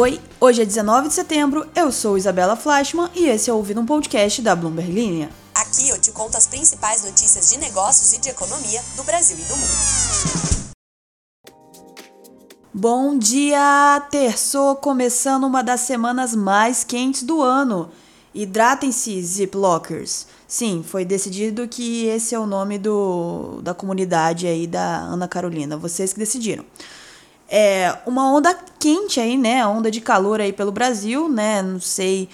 Oi, hoje é 19 de setembro, eu sou Isabela Flashman e esse é o Ouvido um Podcast da Bloomberg Linha. Aqui eu te conto as principais notícias de negócios e de economia do Brasil e do mundo. Bom dia! Terçou começando uma das semanas mais quentes do ano. Hidratem-se, Ziplockers. Sim, foi decidido que esse é o nome do, da comunidade aí da Ana Carolina. Vocês que decidiram. É uma onda quente aí, né? Onda de calor aí pelo Brasil, né? Não sei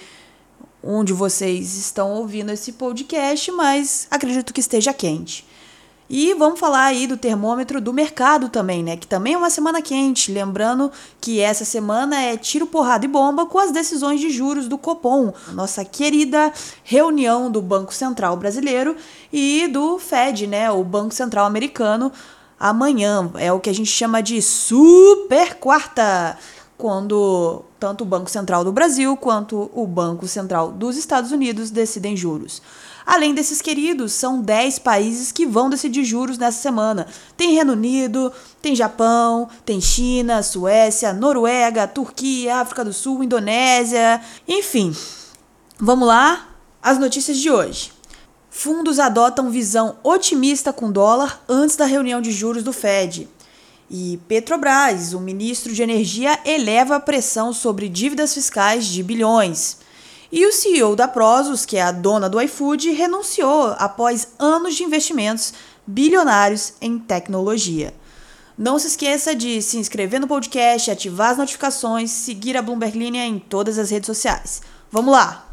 onde vocês estão ouvindo esse podcast, mas acredito que esteja quente. E vamos falar aí do termômetro do mercado também, né? Que também é uma semana quente. Lembrando que essa semana é tiro, porrada e bomba com as decisões de juros do Copom, nossa querida reunião do Banco Central Brasileiro e do Fed, né? O Banco Central Americano. Amanhã é o que a gente chama de super quarta, quando tanto o Banco Central do Brasil quanto o Banco Central dos Estados Unidos decidem juros. Além desses queridos, são 10 países que vão decidir juros nessa semana. Tem Reino Unido, tem Japão, tem China, Suécia, Noruega, Turquia, África do Sul, Indonésia, enfim. Vamos lá? As notícias de hoje. Fundos adotam visão otimista com dólar antes da reunião de juros do Fed. E Petrobras, o ministro de Energia, eleva a pressão sobre dívidas fiscais de bilhões. E o CEO da Prozos, que é a dona do iFood, renunciou após anos de investimentos bilionários em tecnologia. Não se esqueça de se inscrever no podcast, ativar as notificações, seguir a Bloomberg Linha em todas as redes sociais. Vamos lá!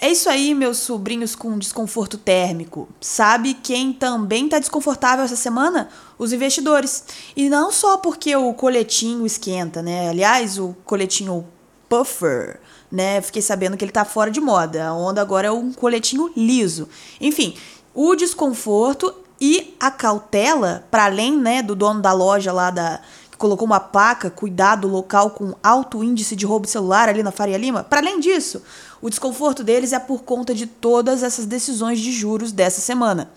É isso aí, meus sobrinhos com desconforto térmico. Sabe quem também está desconfortável essa semana? Os investidores. E não só porque o coletinho esquenta, né? Aliás, o coletinho puffer, né? Fiquei sabendo que ele tá fora de moda. A onda agora é um coletinho liso. Enfim, o desconforto e a cautela, para além, né, do dono da loja lá da colocou uma placa, cuidado local com alto índice de roubo de celular ali na Faria Lima. Para além disso, o desconforto deles é por conta de todas essas decisões de juros dessa semana.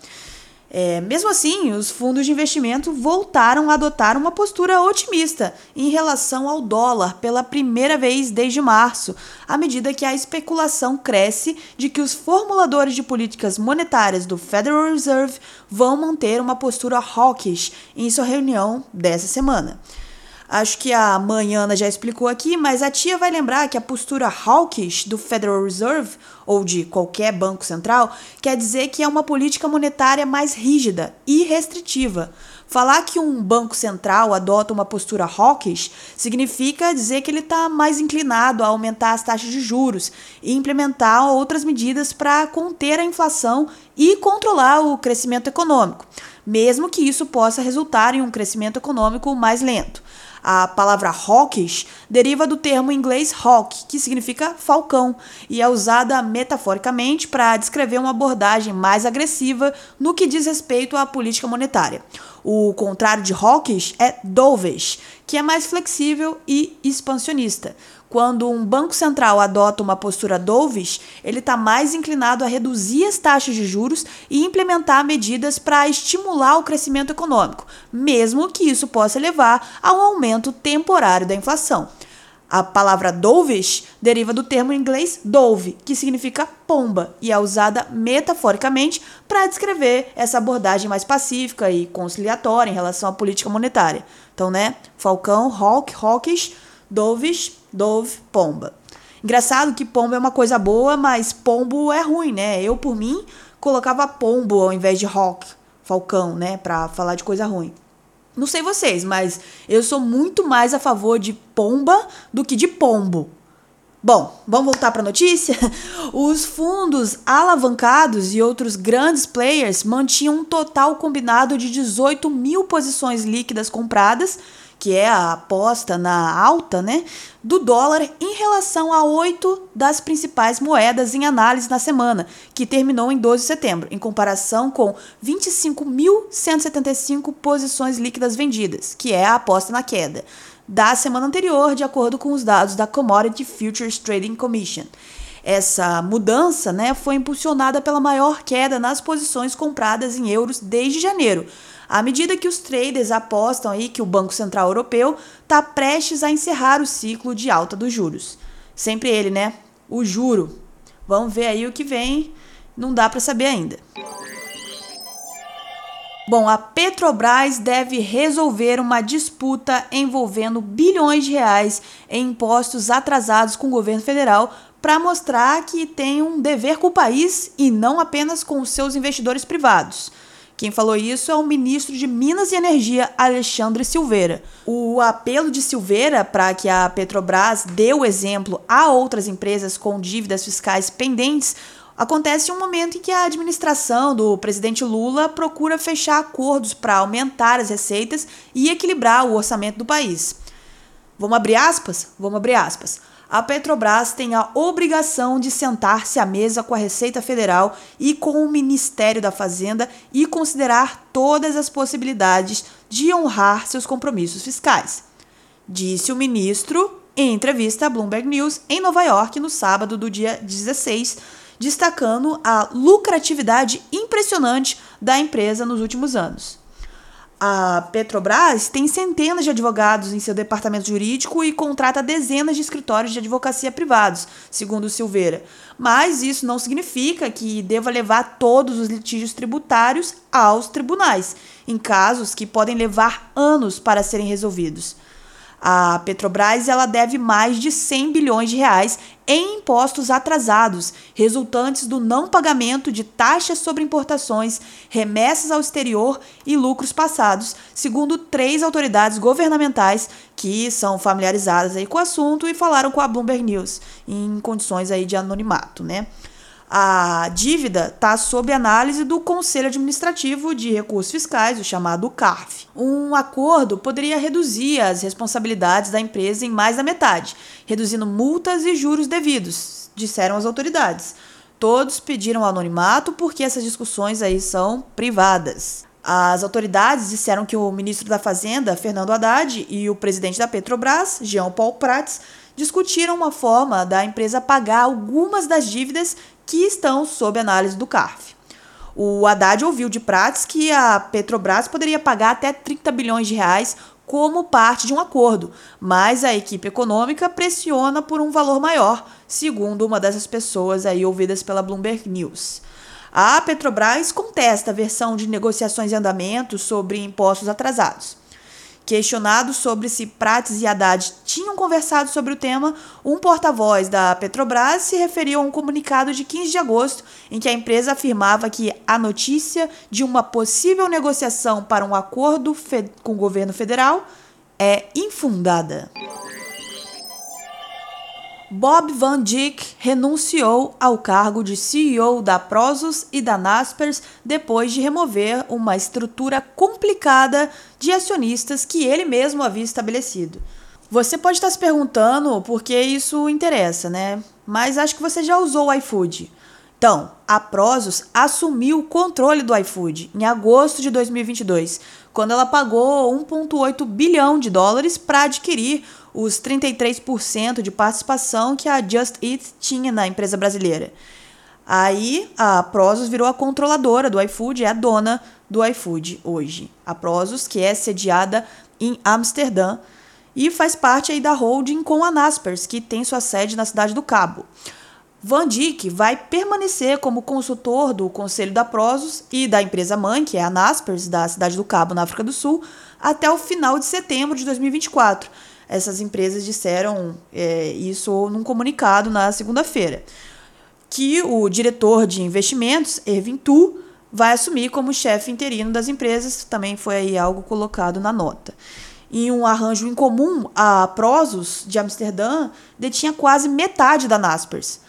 É, mesmo assim, os fundos de investimento voltaram a adotar uma postura otimista em relação ao dólar pela primeira vez desde março, à medida que a especulação cresce de que os formuladores de políticas monetárias do Federal Reserve vão manter uma postura hawkish em sua reunião dessa semana. Acho que a Manhana já explicou aqui, mas a tia vai lembrar que a postura hawkish do Federal Reserve, ou de qualquer banco central, quer dizer que é uma política monetária mais rígida e restritiva. Falar que um banco central adota uma postura hawkish significa dizer que ele está mais inclinado a aumentar as taxas de juros e implementar outras medidas para conter a inflação e controlar o crescimento econômico, mesmo que isso possa resultar em um crescimento econômico mais lento. A palavra hawkish deriva do termo inglês hawk, que significa falcão, e é usada metaforicamente para descrever uma abordagem mais agressiva no que diz respeito à política monetária. O contrário de hawkish é dovish, que é mais flexível e expansionista. Quando um banco central adota uma postura dovish, ele está mais inclinado a reduzir as taxas de juros e implementar medidas para estimular o crescimento econômico, mesmo que isso possa levar a um aumento temporário da inflação. A palavra dovish deriva do termo inglês dove, que significa pomba, e é usada metaforicamente para descrever essa abordagem mais pacífica e conciliatória em relação à política monetária. Então, né, falcão, hawk, hawkish, dovish, dove, pomba. Engraçado que pombo é uma coisa boa, mas pombo é ruim, né? Eu, por mim, colocava pombo ao invés de hawk, falcão, né, para falar de coisa ruim. Não sei vocês, mas eu sou muito mais a favor de pomba do que de pombo. Bom, vamos voltar para a notícia? Os fundos alavancados e outros grandes players mantinham um total combinado de 18 mil posições líquidas compradas que é a aposta na alta né, do dólar em relação a oito das principais moedas em análise na semana, que terminou em 12 de setembro, em comparação com 25.175 posições líquidas vendidas, que é a aposta na queda, da semana anterior, de acordo com os dados da Commodity Futures Trading Commission. Essa mudança né, foi impulsionada pela maior queda nas posições compradas em euros desde janeiro, à medida que os traders apostam aí que o Banco Central Europeu está prestes a encerrar o ciclo de alta dos juros. Sempre ele, né? O juro. Vamos ver aí o que vem, não dá para saber ainda. Bom, a Petrobras deve resolver uma disputa envolvendo bilhões de reais em impostos atrasados com o governo federal para mostrar que tem um dever com o país e não apenas com os seus investidores privados. Quem falou isso é o ministro de Minas e Energia, Alexandre Silveira. O apelo de Silveira para que a Petrobras dê o exemplo a outras empresas com dívidas fiscais pendentes acontece em um momento em que a administração do presidente Lula procura fechar acordos para aumentar as receitas e equilibrar o orçamento do país. Vamos abrir aspas? Vamos abrir aspas. A Petrobras tem a obrigação de sentar-se à mesa com a Receita Federal e com o Ministério da Fazenda e considerar todas as possibilidades de honrar seus compromissos fiscais, disse o ministro em entrevista à Bloomberg News em Nova York no sábado do dia 16 destacando a lucratividade impressionante da empresa nos últimos anos. A Petrobras tem centenas de advogados em seu departamento jurídico e contrata dezenas de escritórios de advocacia privados, segundo Silveira. Mas isso não significa que deva levar todos os litígios tributários aos tribunais, em casos que podem levar anos para serem resolvidos. A Petrobras ela deve mais de 100 bilhões de reais em impostos atrasados, resultantes do não pagamento de taxas sobre importações, remessas ao exterior e lucros passados, segundo três autoridades governamentais que são familiarizadas aí com o assunto e falaram com a Bloomberg News em condições aí de anonimato, né? A dívida está sob análise do Conselho Administrativo de Recursos Fiscais, o chamado CARF. Um acordo poderia reduzir as responsabilidades da empresa em mais da metade, reduzindo multas e juros devidos, disseram as autoridades. Todos pediram anonimato porque essas discussões aí são privadas. As autoridades disseram que o ministro da Fazenda, Fernando Haddad, e o presidente da Petrobras, Jean Paul Prats, discutiram uma forma da empresa pagar algumas das dívidas que estão sob análise do CARF. O Haddad ouviu de Prats que a Petrobras poderia pagar até 30 bilhões de reais como parte de um acordo, mas a equipe econômica pressiona por um valor maior, segundo uma dessas pessoas aí ouvidas pela Bloomberg News. A Petrobras contesta a versão de negociações em andamento sobre impostos atrasados. Questionado sobre se Prates e Haddad tinham conversado sobre o tema, um porta-voz da Petrobras se referiu a um comunicado de 15 de agosto em que a empresa afirmava que a notícia de uma possível negociação para um acordo com o governo federal é infundada. Bob Van Dijk renunciou ao cargo de CEO da Prozos e da Naspers depois de remover uma estrutura complicada de acionistas que ele mesmo havia estabelecido. Você pode estar se perguntando por que isso interessa, né? Mas acho que você já usou o iFood. Então, a Prozos assumiu o controle do iFood em agosto de 2022, quando ela pagou 1,8 bilhão de dólares para adquirir os 33% de participação que a Just Eat tinha na empresa brasileira. Aí a Prozos virou a controladora do iFood, é a dona do iFood hoje. A Prozos, que é sediada em Amsterdã e faz parte aí da holding com a Naspers, que tem sua sede na cidade do Cabo. Van Dijk vai permanecer como consultor do conselho da Prozos e da empresa mãe, que é a Naspers, da cidade do Cabo, na África do Sul, até o final de setembro de 2024 essas empresas disseram é, isso num comunicado na segunda-feira. Que o diretor de investimentos, Ervin Tu, vai assumir como chefe interino das empresas, também foi algo colocado na nota. Em um arranjo incomum, a Prozos de Amsterdã detinha quase metade da Naspers.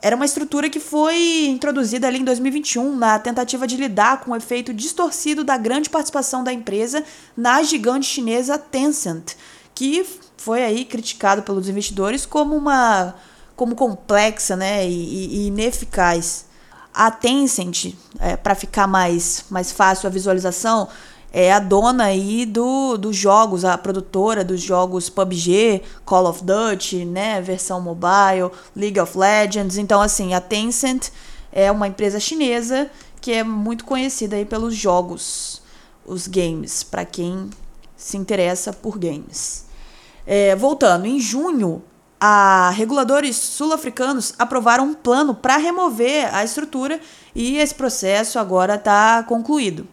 Era uma estrutura que foi introduzida ali em 2021 na tentativa de lidar com o efeito distorcido da grande participação da empresa na gigante chinesa Tencent, que foi aí criticado pelos investidores como uma como complexa né, e, e ineficaz. A Tencent, é, para ficar mais, mais fácil a visualização, é a dona aí do, dos jogos, a produtora dos jogos PUBG, Call of Duty, né, versão mobile, League of Legends. Então, assim, a Tencent é uma empresa chinesa que é muito conhecida aí pelos jogos os games, para quem se interessa por games. É, voltando, em junho, a reguladores sul-africanos aprovaram um plano para remover a estrutura e esse processo agora está concluído.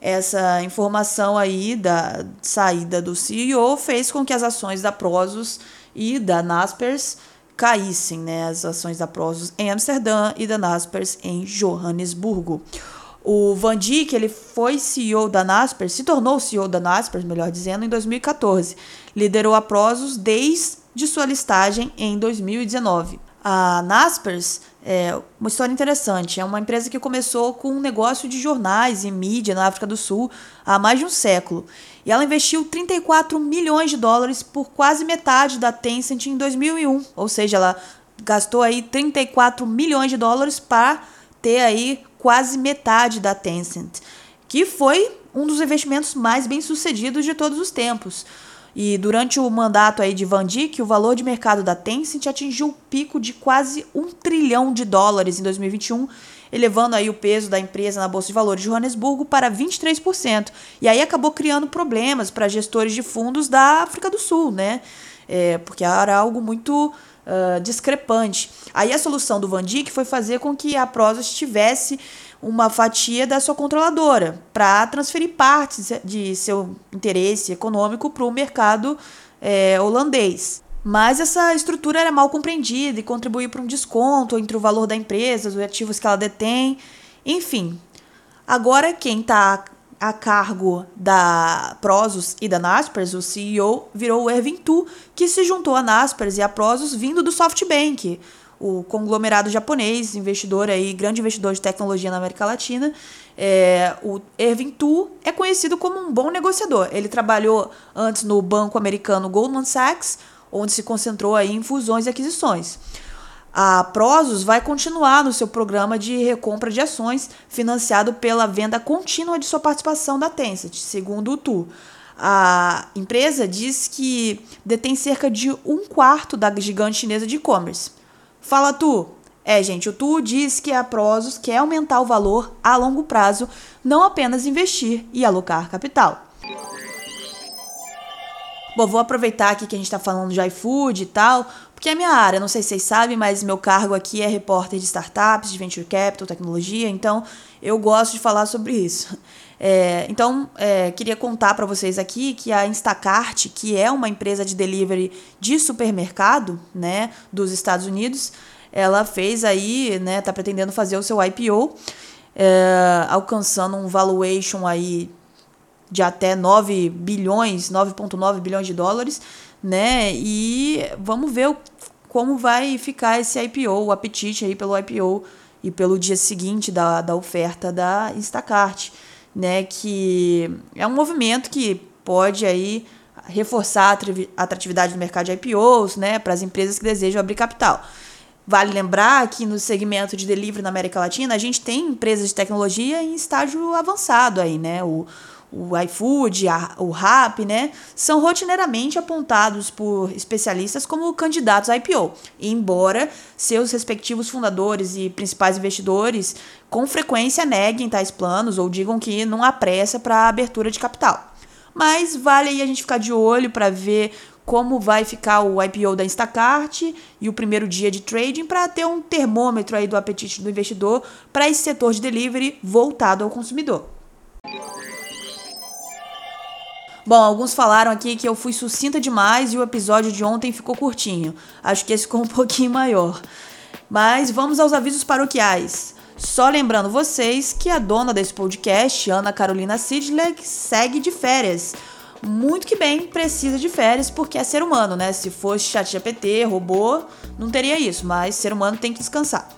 Essa informação aí da saída do CEO fez com que as ações da Prozos e da Naspers caíssem, né? As ações da Prozos em Amsterdã e da Naspers em Johannesburgo. O Van Dijk, ele foi CEO da Naspers, se tornou CEO da Naspers, melhor dizendo, em 2014. Liderou a Prozos desde sua listagem em 2019. A Naspers é uma história interessante. É uma empresa que começou com um negócio de jornais e mídia na África do Sul há mais de um século. E ela investiu 34 milhões de dólares por quase metade da Tencent em 2001. Ou seja, ela gastou aí 34 milhões de dólares para ter aí quase metade da Tencent, que foi um dos investimentos mais bem sucedidos de todos os tempos. E durante o mandato aí de Van Dijk, o valor de mercado da Tencent atingiu o pico de quase um trilhão de dólares em 2021, elevando aí o peso da empresa na Bolsa de Valores de Joanesburgo para 23%. E aí acabou criando problemas para gestores de fundos da África do Sul, né? É, porque era algo muito uh, discrepante. Aí a solução do Van Dijk foi fazer com que a Prozis tivesse uma fatia da sua controladora para transferir partes de seu interesse econômico para o mercado é, holandês. Mas essa estrutura era mal compreendida e contribuía para um desconto entre o valor da empresa, os ativos que ela detém, enfim. Agora quem está a cargo da Prozos e da Naspers, o CEO virou o Ervin Tu, que se juntou a Naspers e a Prozos vindo do SoftBank, o conglomerado japonês, investidor aí, grande investidor de tecnologia na América Latina. É, o Ervin Tu é conhecido como um bom negociador. Ele trabalhou antes no banco americano Goldman Sachs, onde se concentrou aí em fusões e aquisições. A Prozos vai continuar no seu programa de recompra de ações, financiado pela venda contínua de sua participação da Tencent, segundo o Tu. A empresa diz que detém cerca de um quarto da gigante chinesa de e-commerce. Fala tu. É, gente, o Tu diz que a Prozos quer aumentar o valor a longo prazo, não apenas investir e alocar capital. Bom, vou aproveitar aqui que a gente está falando de iFood e tal, porque é minha área, não sei se vocês sabem, mas meu cargo aqui é repórter de startups, de venture capital, tecnologia, então eu gosto de falar sobre isso. É, então, é, queria contar para vocês aqui que a Instacart, que é uma empresa de delivery de supermercado, né, dos Estados Unidos, ela fez aí, né, tá pretendendo fazer o seu IPO, é, alcançando um valuation aí de até 9 bilhões, 9.9 bilhões de dólares, né? E vamos ver como vai ficar esse IPO, o apetite aí pelo IPO e pelo dia seguinte da, da oferta da Instacart né, que é um movimento que pode aí reforçar a atratividade do mercado de IPOs, né, para as empresas que desejam abrir capital. Vale lembrar que no segmento de delivery na América Latina, a gente tem empresas de tecnologia em estágio avançado aí, né? O, o iFood, a, o Rap, né, são rotineiramente apontados por especialistas como candidatos a IPO, embora seus respectivos fundadores e principais investidores com frequência neguem tais planos ou digam que não há pressa para a abertura de capital. Mas vale aí a gente ficar de olho para ver como vai ficar o IPO da Instacart e o primeiro dia de trading para ter um termômetro aí do apetite do investidor para esse setor de delivery voltado ao consumidor. Bom, alguns falaram aqui que eu fui sucinta demais e o episódio de ontem ficou curtinho. Acho que esse ficou um pouquinho maior. Mas vamos aos avisos paroquiais. Só lembrando vocês que a dona desse podcast, Ana Carolina Sidley, segue de férias. Muito que bem precisa de férias porque é ser humano, né? Se fosse chat GPT, robô, não teria isso, mas ser humano tem que descansar.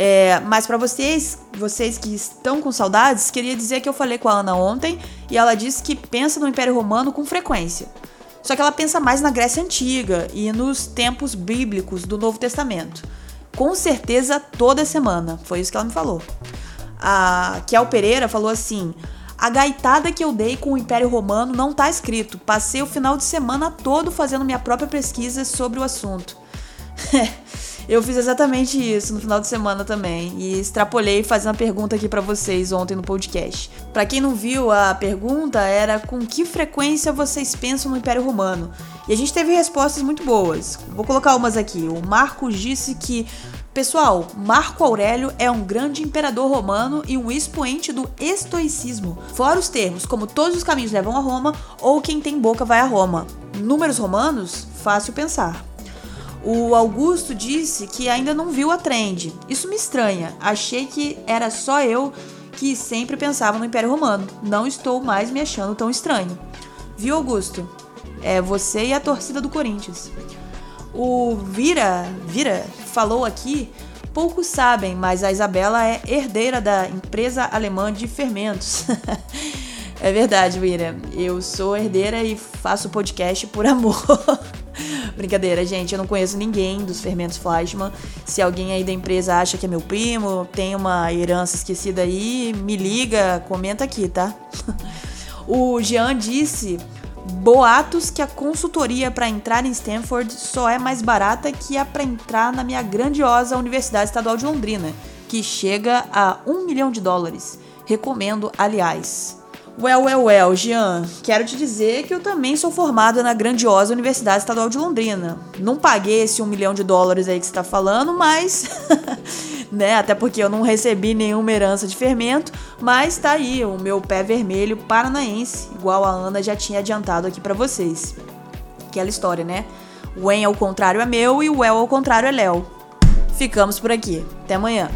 É, mas para vocês, vocês que estão com saudades, queria dizer que eu falei com a Ana ontem e ela disse que pensa no Império Romano com frequência. Só que ela pensa mais na Grécia Antiga e nos tempos bíblicos do Novo Testamento. Com certeza toda semana, foi isso que ela me falou. A Kel Pereira falou assim: a gaitada que eu dei com o Império Romano não tá escrito. Passei o final de semana todo fazendo minha própria pesquisa sobre o assunto. Eu fiz exatamente isso no final de semana também e extrapolei fazendo a pergunta aqui para vocês ontem no podcast. Para quem não viu, a pergunta era com que frequência vocês pensam no Império Romano? E a gente teve respostas muito boas. Vou colocar umas aqui. O Marcos disse que Pessoal, Marco Aurélio é um grande imperador romano e um expoente do estoicismo. Fora os termos como todos os caminhos levam a Roma ou quem tem boca vai a Roma. Números romanos? Fácil pensar. O Augusto disse que ainda não viu a trend. Isso me estranha. Achei que era só eu que sempre pensava no Império Romano. Não estou mais me achando tão estranho. Viu, Augusto? É você e a torcida do Corinthians. O Vira, Vira falou aqui, poucos sabem, mas a Isabela é herdeira da empresa alemã de fermentos. é verdade, Vira. Eu sou herdeira e faço podcast por amor. Brincadeira, gente, eu não conheço ninguém dos fermentos Fleischmann. Se alguém aí da empresa acha que é meu primo, tem uma herança esquecida aí, me liga, comenta aqui, tá? o Jean disse boatos que a consultoria para entrar em Stanford só é mais barata que a para entrar na minha grandiosa Universidade Estadual de Londrina, que chega a um milhão de dólares. Recomendo, aliás. Well, well, well, Jean, quero te dizer que eu também sou formada na grandiosa Universidade Estadual de Londrina. Não paguei esse um milhão de dólares aí que você está falando, mas. né? Até porque eu não recebi nenhuma herança de fermento, mas tá aí o meu pé vermelho paranaense, igual a Ana já tinha adiantado aqui para vocês. Aquela história, né? O En ao contrário é meu e o El ao contrário é Léo. Ficamos por aqui. Até amanhã.